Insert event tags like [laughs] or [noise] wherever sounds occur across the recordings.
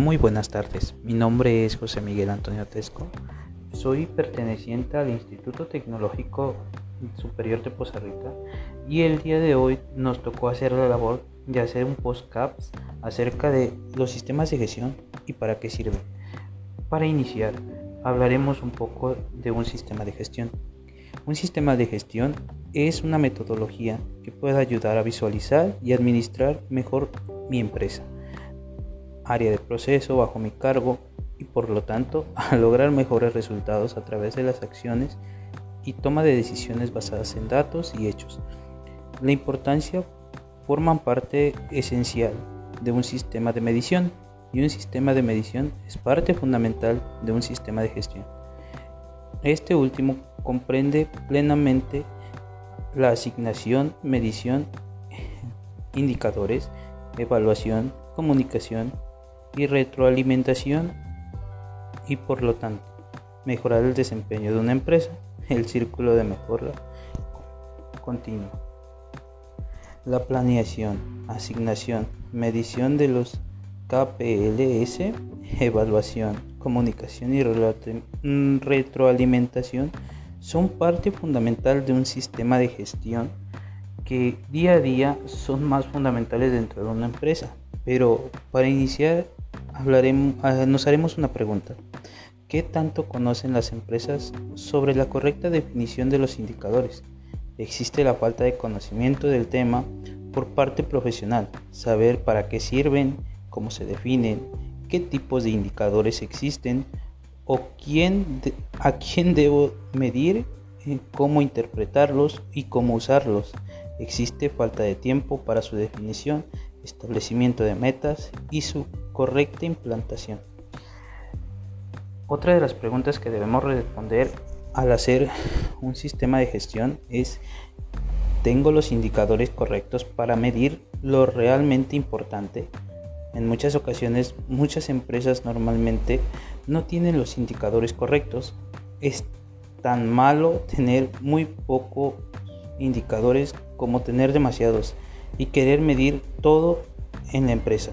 Muy buenas tardes, mi nombre es José Miguel Antonio Tesco, soy perteneciente al Instituto Tecnológico Superior de Poza Rica y el día de hoy nos tocó hacer la labor de hacer un postcaps acerca de los sistemas de gestión y para qué sirven. Para iniciar, hablaremos un poco de un sistema de gestión. Un sistema de gestión es una metodología que puede ayudar a visualizar y administrar mejor mi empresa, área de proceso bajo mi cargo y por lo tanto [laughs] a lograr mejores resultados a través de las acciones y toma de decisiones basadas en datos y hechos. La importancia forman parte esencial de un sistema de medición y un sistema de medición es parte fundamental de un sistema de gestión. Este último comprende plenamente la asignación, medición, [laughs] indicadores, evaluación, comunicación y retroalimentación y por lo tanto mejorar el desempeño de una empresa, el círculo de mejora continua. La planeación, asignación, medición de los KPLS, evaluación, comunicación y mm, retroalimentación son parte fundamental de un sistema de gestión que día a día son más fundamentales dentro de una empresa. Pero para iniciar ah, nos haremos una pregunta. ¿Qué tanto conocen las empresas sobre la correcta definición de los indicadores? Existe la falta de conocimiento del tema por parte profesional, saber para qué sirven, cómo se definen, qué tipos de indicadores existen o quién a quién debo medir, cómo interpretarlos y cómo usarlos. Existe falta de tiempo para su definición, establecimiento de metas y su correcta implantación. Otra de las preguntas que debemos responder al hacer un sistema de gestión es ¿tengo los indicadores correctos para medir lo realmente importante? En muchas ocasiones, muchas empresas normalmente no tienen los indicadores correctos. Es tan malo tener muy pocos indicadores como tener demasiados y querer medir todo en la empresa.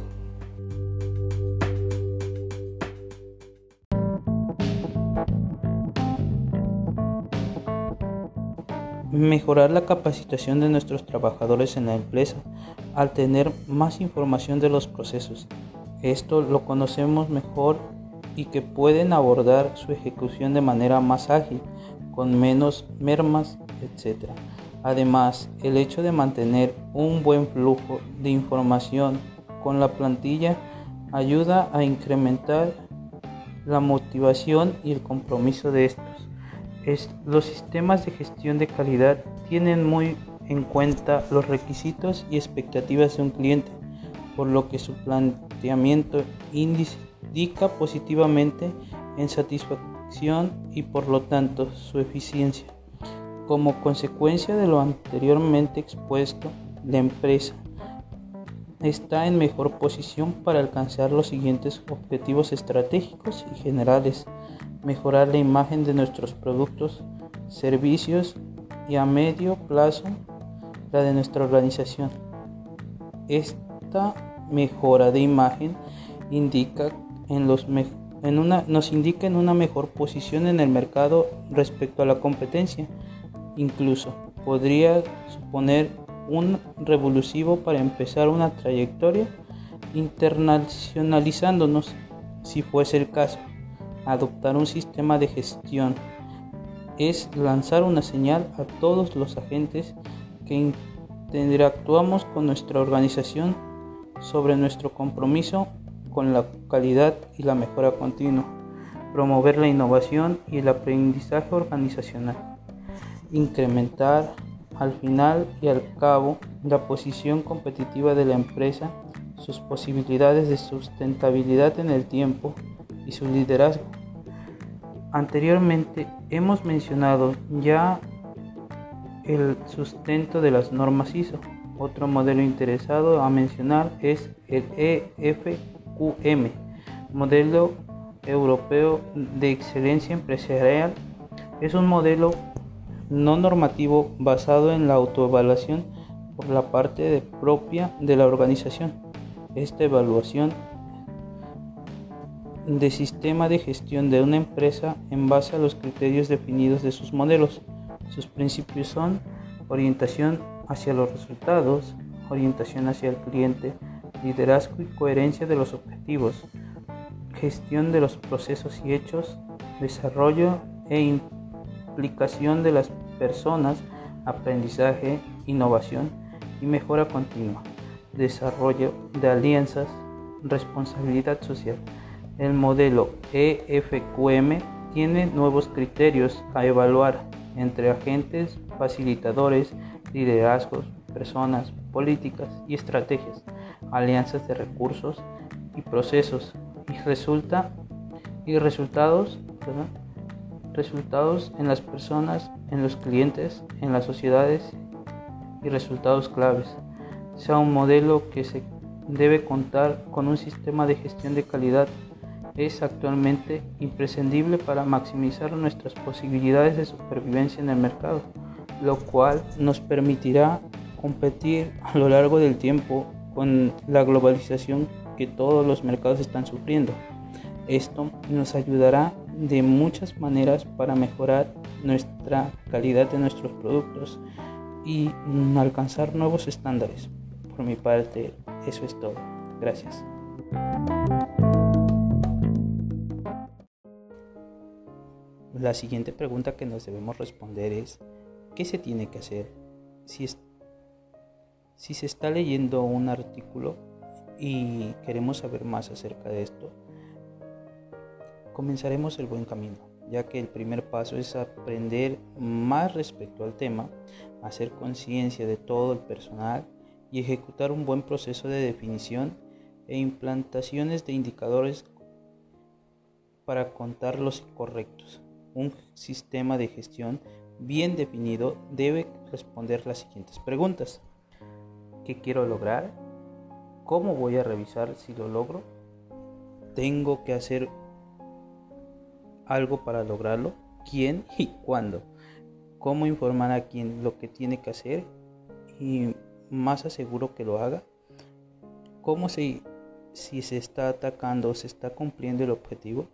Mejorar la capacitación de nuestros trabajadores en la empresa al tener más información de los procesos. Esto lo conocemos mejor y que pueden abordar su ejecución de manera más ágil, con menos mermas, etc. Además, el hecho de mantener un buen flujo de información con la plantilla ayuda a incrementar la motivación y el compromiso de los sistemas de gestión de calidad tienen muy en cuenta los requisitos y expectativas de un cliente, por lo que su planteamiento indica positivamente en satisfacción y por lo tanto su eficiencia. Como consecuencia de lo anteriormente expuesto, la empresa está en mejor posición para alcanzar los siguientes objetivos estratégicos y generales mejorar la imagen de nuestros productos, servicios y a medio plazo la de nuestra organización. Esta mejora de imagen indica en los en una, nos indica en una mejor posición en el mercado respecto a la competencia. Incluso podría suponer un revulsivo para empezar una trayectoria internacionalizándonos si fuese el caso. Adoptar un sistema de gestión es lanzar una señal a todos los agentes que interactuamos con nuestra organización sobre nuestro compromiso con la calidad y la mejora continua, promover la innovación y el aprendizaje organizacional, incrementar al final y al cabo la posición competitiva de la empresa, sus posibilidades de sustentabilidad en el tiempo y su liderazgo. Anteriormente hemos mencionado ya el sustento de las normas ISO. Otro modelo interesado a mencionar es el EFQM, modelo europeo de excelencia empresarial. Es un modelo no normativo basado en la autoevaluación por la parte propia de la organización. Esta evaluación de sistema de gestión de una empresa en base a los criterios definidos de sus modelos. Sus principios son orientación hacia los resultados, orientación hacia el cliente, liderazgo y coherencia de los objetivos, gestión de los procesos y hechos, desarrollo e implicación de las personas, aprendizaje, innovación y mejora continua, desarrollo de alianzas, responsabilidad social. El modelo EFQM tiene nuevos criterios a evaluar entre agentes, facilitadores, liderazgos, personas, políticas y estrategias, alianzas de recursos y procesos y resulta y resultados, resultados en las personas, en los clientes, en las sociedades y resultados claves. Sea un modelo que se debe contar con un sistema de gestión de calidad es actualmente imprescindible para maximizar nuestras posibilidades de supervivencia en el mercado, lo cual nos permitirá competir a lo largo del tiempo con la globalización que todos los mercados están sufriendo. Esto nos ayudará de muchas maneras para mejorar nuestra calidad de nuestros productos y alcanzar nuevos estándares. Por mi parte, eso es todo. Gracias. La siguiente pregunta que nos debemos responder es, ¿qué se tiene que hacer si, si se está leyendo un artículo y queremos saber más acerca de esto? Comenzaremos el buen camino, ya que el primer paso es aprender más respecto al tema, hacer conciencia de todo el personal y ejecutar un buen proceso de definición e implantaciones de indicadores para contar los correctos un sistema de gestión bien definido debe responder las siguientes preguntas. ¿Qué quiero lograr? ¿Cómo voy a revisar si lo logro? ¿Tengo que hacer algo para lograrlo? ¿Quién y cuándo? ¿Cómo informar a quién lo que tiene que hacer y más aseguro que lo haga? ¿Cómo si, si se está atacando o se está cumpliendo el objetivo?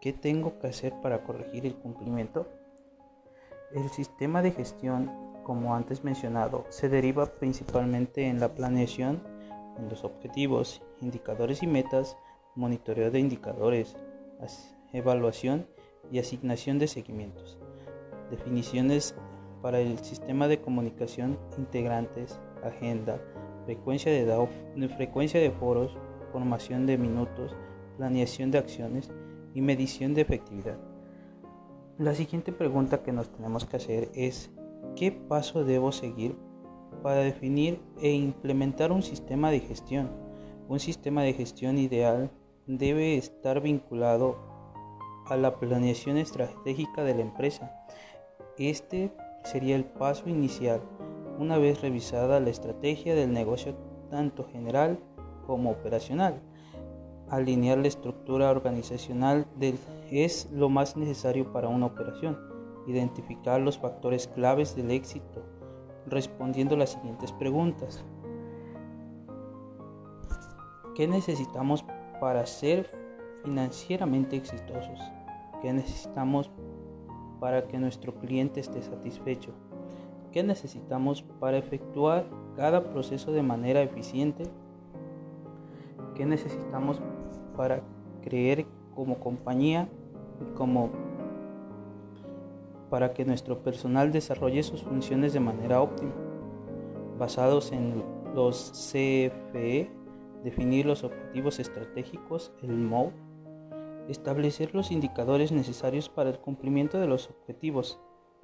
¿Qué tengo que hacer para corregir el cumplimiento? El sistema de gestión, como antes mencionado, se deriva principalmente en la planeación, en los objetivos, indicadores y metas, monitoreo de indicadores, evaluación y asignación de seguimientos. Definiciones para el sistema de comunicación integrantes, agenda, frecuencia de, frecuencia de foros, formación de minutos, planeación de acciones, y medición de efectividad. La siguiente pregunta que nos tenemos que hacer es ¿qué paso debo seguir para definir e implementar un sistema de gestión? Un sistema de gestión ideal debe estar vinculado a la planeación estratégica de la empresa. Este sería el paso inicial una vez revisada la estrategia del negocio tanto general como operacional alinear la estructura organizacional es lo más necesario para una operación. Identificar los factores claves del éxito respondiendo las siguientes preguntas. ¿Qué necesitamos para ser financieramente exitosos? ¿Qué necesitamos para que nuestro cliente esté satisfecho? ¿Qué necesitamos para efectuar cada proceso de manera eficiente? ¿Qué necesitamos para creer como compañía y como para que nuestro personal desarrolle sus funciones de manera óptima. Basados en los CFE, definir los objetivos estratégicos, el MOU, establecer los indicadores necesarios para el cumplimiento de los objetivos,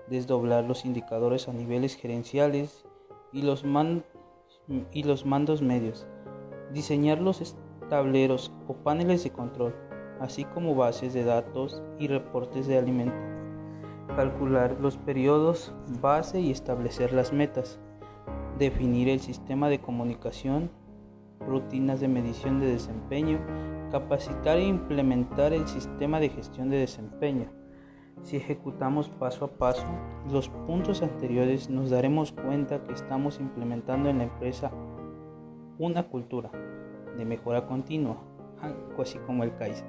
desdoblar los indicadores a niveles gerenciales y los, y los mandos medios, diseñar los tableros o paneles de control, así como bases de datos y reportes de alimento. Calcular los periodos base y establecer las metas. Definir el sistema de comunicación, rutinas de medición de desempeño, capacitar e implementar el sistema de gestión de desempeño. Si ejecutamos paso a paso los puntos anteriores nos daremos cuenta que estamos implementando en la empresa una cultura de mejora continua, algo así como el Kaizen,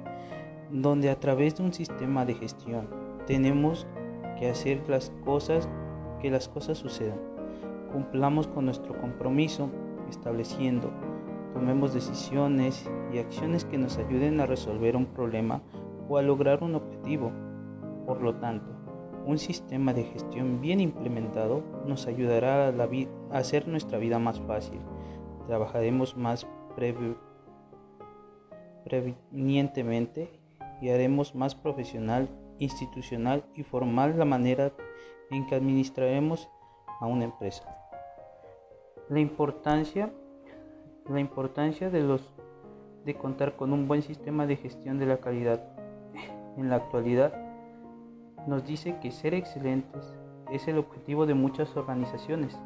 donde a través de un sistema de gestión tenemos que hacer las cosas, que las cosas sucedan. Cumplamos con nuestro compromiso estableciendo, tomemos decisiones y acciones que nos ayuden a resolver un problema o a lograr un objetivo. Por lo tanto, un sistema de gestión bien implementado nos ayudará a, hacer nuestra vida más fácil. Trabajaremos más prevenientemente y haremos más profesional, institucional y formal la manera en que administraremos a una empresa. La importancia, la importancia de, los, de contar con un buen sistema de gestión de la calidad. En la actualidad, nos dice que ser excelentes es el objetivo de muchas organizaciones.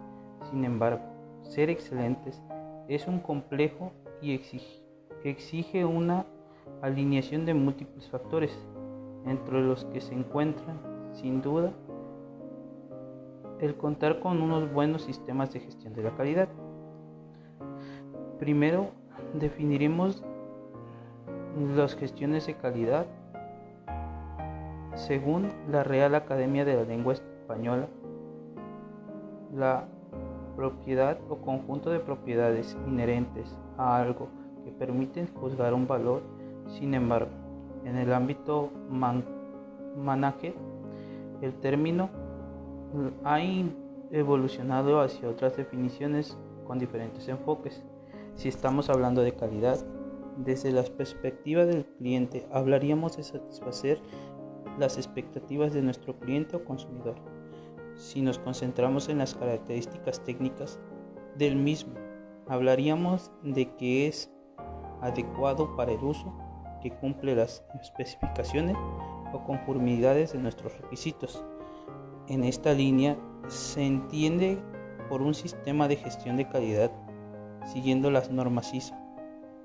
Sin embargo, ser excelentes es un complejo y exige, una alineación de múltiples factores, entre los que se encuentran, sin duda, el contar con unos buenos sistemas de gestión de la calidad. Primero, definiremos las gestiones de calidad según la Real Academia de la Lengua Española, la propiedad o conjunto de propiedades inherentes a algo que permiten juzgar un valor, sin embargo, en el ámbito man el término ha evolucionado hacia otras definiciones con diferentes enfoques. Si estamos hablando de calidad, desde la perspectiva del cliente hablaríamos de satisfacer las expectativas de nuestro cliente o consumidor. Si nos concentramos en las características técnicas del mismo, hablaríamos de que es adecuado para el uso, que cumple las especificaciones o conformidades de nuestros requisitos. En esta línea se entiende por un sistema de gestión de calidad siguiendo las normas ISO,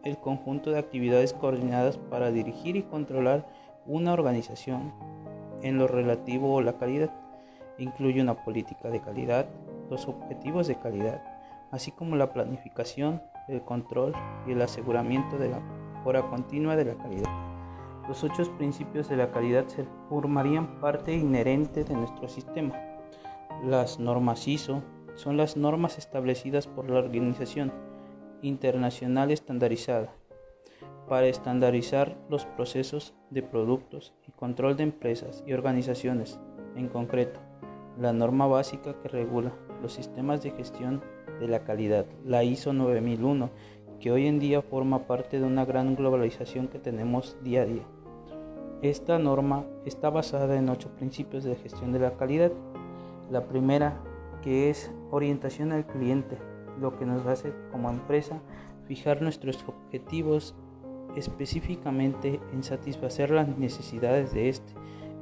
el conjunto de actividades coordinadas para dirigir y controlar una organización en lo relativo a la calidad incluye una política de calidad, los objetivos de calidad, así como la planificación, el control y el aseguramiento de la mejora continua de la calidad. Los ocho principios de la calidad se formarían parte inherente de nuestro sistema. Las normas ISO son las normas establecidas por la Organización Internacional Estandarizada para estandarizar los procesos de productos y control de empresas y organizaciones, en concreto, la norma básica que regula los sistemas de gestión de la calidad, la ISO 9001, que hoy en día forma parte de una gran globalización que tenemos día a día. Esta norma está basada en ocho principios de gestión de la calidad. La primera, que es orientación al cliente, lo que nos hace como empresa fijar nuestros objetivos específicamente en satisfacer las necesidades de este.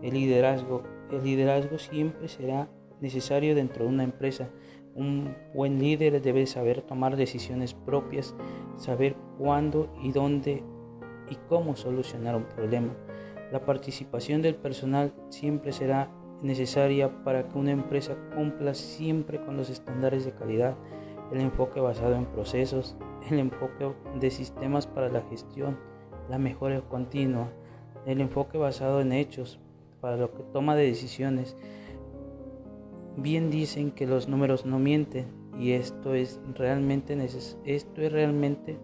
El liderazgo. El liderazgo siempre será necesario dentro de una empresa. Un buen líder debe saber tomar decisiones propias, saber cuándo y dónde y cómo solucionar un problema. La participación del personal siempre será necesaria para que una empresa cumpla siempre con los estándares de calidad. El enfoque basado en procesos, el enfoque de sistemas para la gestión, la mejora continua, el enfoque basado en hechos para lo que toma de decisiones. Bien dicen que los números no mienten y esto es realmente esto es realmente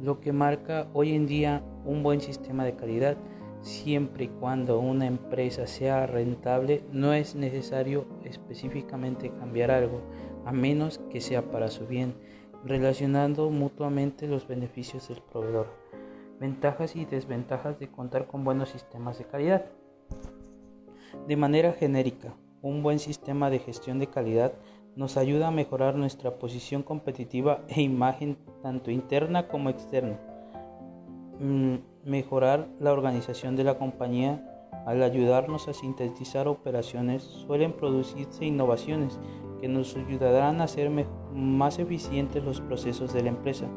lo que marca hoy en día un buen sistema de calidad. Siempre y cuando una empresa sea rentable, no es necesario específicamente cambiar algo, a menos que sea para su bien relacionando mutuamente los beneficios del proveedor. Ventajas y desventajas de contar con buenos sistemas de calidad. De manera genérica, un buen sistema de gestión de calidad nos ayuda a mejorar nuestra posición competitiva e imagen tanto interna como externa. Mm, mejorar la organización de la compañía al ayudarnos a sintetizar operaciones suelen producirse innovaciones que nos ayudarán a hacer más eficientes los procesos de la empresa.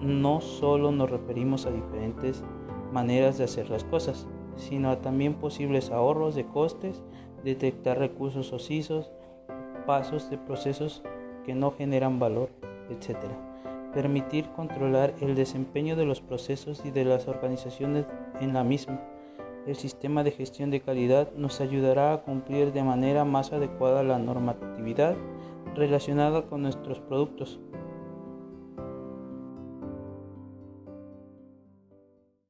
No solo nos referimos a diferentes maneras de hacer las cosas, sino también posibles ahorros de costes, detectar recursos ocisos, pasos de procesos que no generan valor, etc. permitir controlar el desempeño de los procesos y de las organizaciones en la misma. El sistema de gestión de calidad nos ayudará a cumplir de manera más adecuada la normatividad relacionada con nuestros productos.